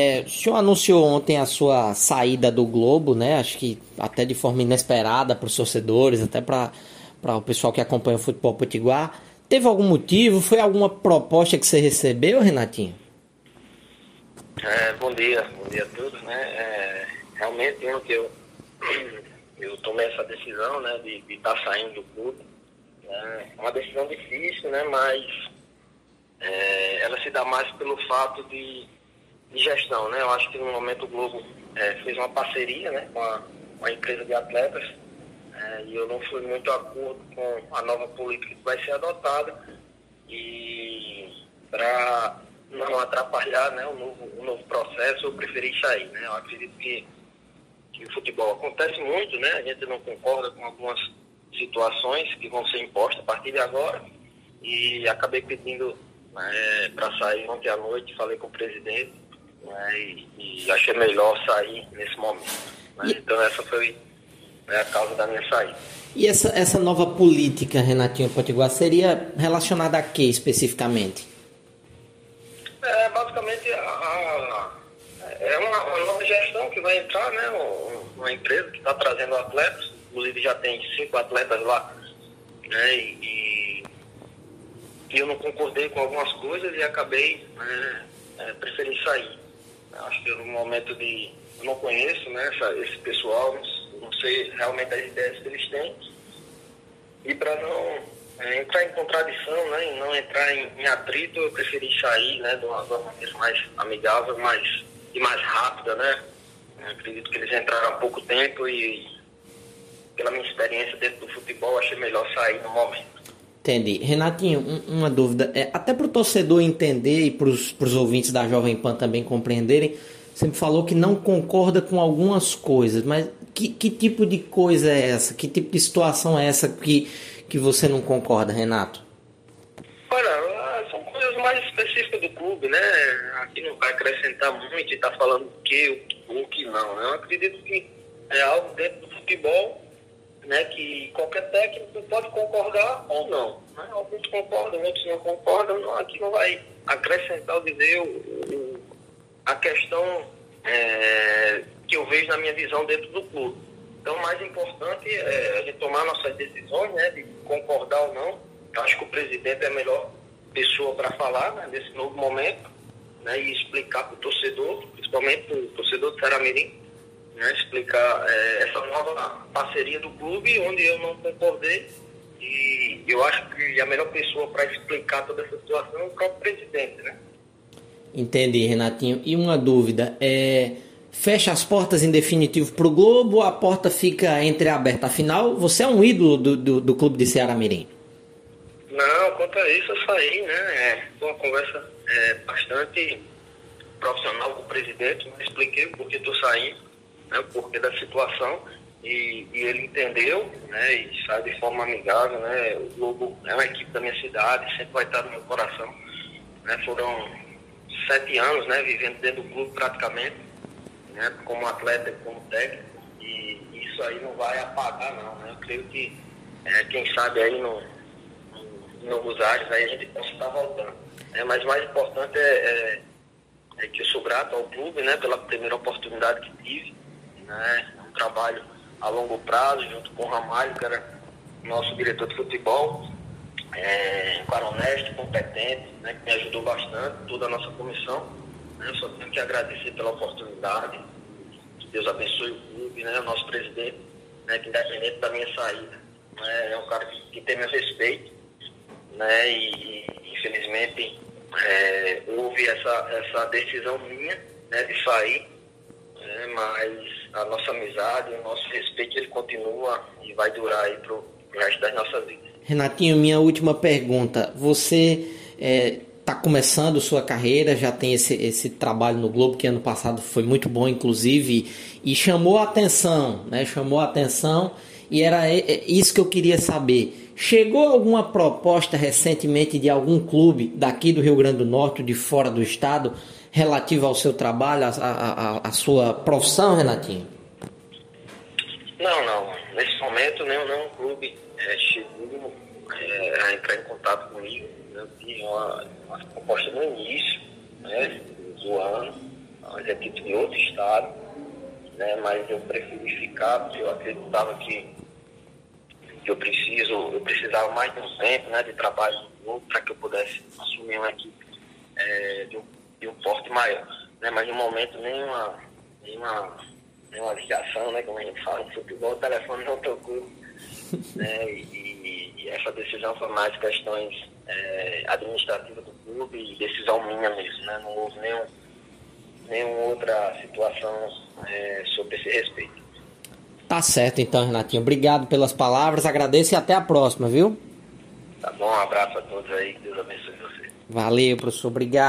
É, o senhor anunciou ontem a sua saída do Globo, né? Acho que até de forma inesperada para os torcedores, até para o pessoal que acompanha o futebol potiguar. Teve algum motivo? Foi alguma proposta que você recebeu, Renatinho? É, bom dia, bom dia a todos, né? É, realmente ontem eu, eu tomei essa decisão, né, de estar tá saindo do clube. É uma decisão difícil, né, mas é, ela se dá mais pelo fato de, de, gestão, né? Eu acho que no momento o Globo é, fez uma parceria, né, com a, empresa de atletas é, e eu não fui muito acordo com a nova política que vai ser adotada e para não atrapalhar né, o, novo, o novo processo, eu preferi sair. Né? Eu acredito que, que o futebol acontece muito, né? a gente não concorda com algumas situações que vão ser impostas a partir de agora e acabei pedindo né, para sair ontem à noite, falei com o presidente né, e, e, achei melhor sair nesse momento. Né? Então essa foi é a causa da minha saída. E essa, essa nova política, Renatinho Potiguar, seria relacionada a que especificamente? É, basicamente, a, a, é uma, uma, nova gestão que vai entrar, né? Uma empresa que está trazendo atletas, inclusive já tem cinco atletas lá, né? E, e eu não concordei com algumas coisas e acabei né, é, preferi sair. Acho que no momento de. Eu não conheço né, essa, esse pessoal, não sei realmente as ideias que eles têm. E para não é, entrar em contradição, né, e não entrar em, em, atrito, eu preferi sair né, de uma, maneira mais amigável mais, e mais rápida. Né? Acredito que eles entraram há pouco tempo e, pela minha experiência dentro do futebol, achei melhor sair no momento. Entendi. Renatinho, um, uma dúvida. É, até para o torcedor entender e para os ouvintes da Jovem Pan também compreenderem, você me falou que não concorda com algumas coisas, mas que, que tipo de coisa é essa? Que tipo de situação é essa que, que você não concorda, Renato? Olha, são coisas mais específicas do clube, né? Aqui não vai acrescentar muito e tá falando o que, o que não. Né? Eu acredito que é algo dentro do futebol, né? Que qualquer técnico pode concordar ou não. Né? Alguns concordam, outros não concordam. Não, aqui não vai acrescentar ou dizer o, a questão é, que eu vejo na minha visão dentro do clube. Então, o mais importante é a gente tomar nossas decisões, né, de concordar ou não. Eu acho que o presidente é a melhor pessoa para falar né, nesse novo momento né, e explicar para o torcedor, principalmente para o torcedor do Saramirim, né, explicar é, essa nova parceria do clube, onde eu não concordei. E eu acho que a melhor pessoa para explicar toda essa situação é o próprio presidente, né? Entendi, Renatinho. E uma dúvida, é fecha as portas em definitivo para o Globo ou a porta fica entreaberta? Afinal, você é um ídolo do, do, do clube de Ceará Mirim. Não, quanto a isso, eu saí, né? É, foi uma conversa é, bastante profissional com o presidente, né? expliquei o porquê estou saindo, né? o porquê da situação, e, e, ele entendeu, né? E sai de forma amigável, né? O Globo é uma equipe da minha cidade, sempre vai estar no meu coração. Né? Foram sete anos, né? Vivendo dentro do clube praticamente né, como atleta e como técnico, e isso aí não vai apagar não, né? Eu creio que é, quem sabe aí no, no, em novos áreas aí a gente possa estar voltando. É, mas mais importante é, é, é, que eu sou grato ao clube, né, pela primeira oportunidade que tive, né? Um trabalho a longo prazo, junto com o Ramalho, que era nosso diretor de futebol, é, um cara honesto, competente, né, que me ajudou bastante, toda a nossa comissão. Eu só tenho que agradecer pela oportunidade. Que Deus abençoe o clube, né? O nosso presidente, né? que independente da minha saída, né? é um cara que, que tem meu respeito, né? E, e infelizmente é, houve essa, essa decisão minha né? de sair, né? mas a nossa amizade, o nosso respeito ele continua e vai durar aí pro, resto das nossas vidas. Renatinho, minha última pergunta. Você é, está começando sua carreira, já tem esse, esse trabalho no Globo que ano passado foi muito bom, inclusive, e chamou a atenção, né? Chamou a atenção e era isso que eu queria saber. Chegou alguma proposta recentemente de algum clube daqui do Rio Grande do Norte, de fora do estado, relativa ao seu trabalho, à sua profissão, Renatinho? Não, não. Nesse momento, nenhum, nenhum clube é, chegou é, a entrar em contato comigo. Eu tinha uma, uma proposta no início né, do ano, as equipes de outro estado, né? Mas eu preferi ficar porque eu acreditava que, que eu preciso, eu precisava mais de um tempo, né? De trabalho para que eu pudesse assumir uma equipe é, de, um, de um porte maior, né? Mas no momento nenhuma, nenhuma, nenhuma ligação, né? Como a gente fala no futebol, o telefone não tocou, né? E, e essa decisão foi mais questões é, administrativas do clube e decisão minha mesmo, né? Não houve nenhum nenhuma outra situação é, sobre esse respeito. Tá certo então, Renatinho. Obrigado pelas palavras, agradeço e até a próxima, viu? Tá bom, um abraço a todos aí, Deus abençoe você. Valeu, professor, obrigado.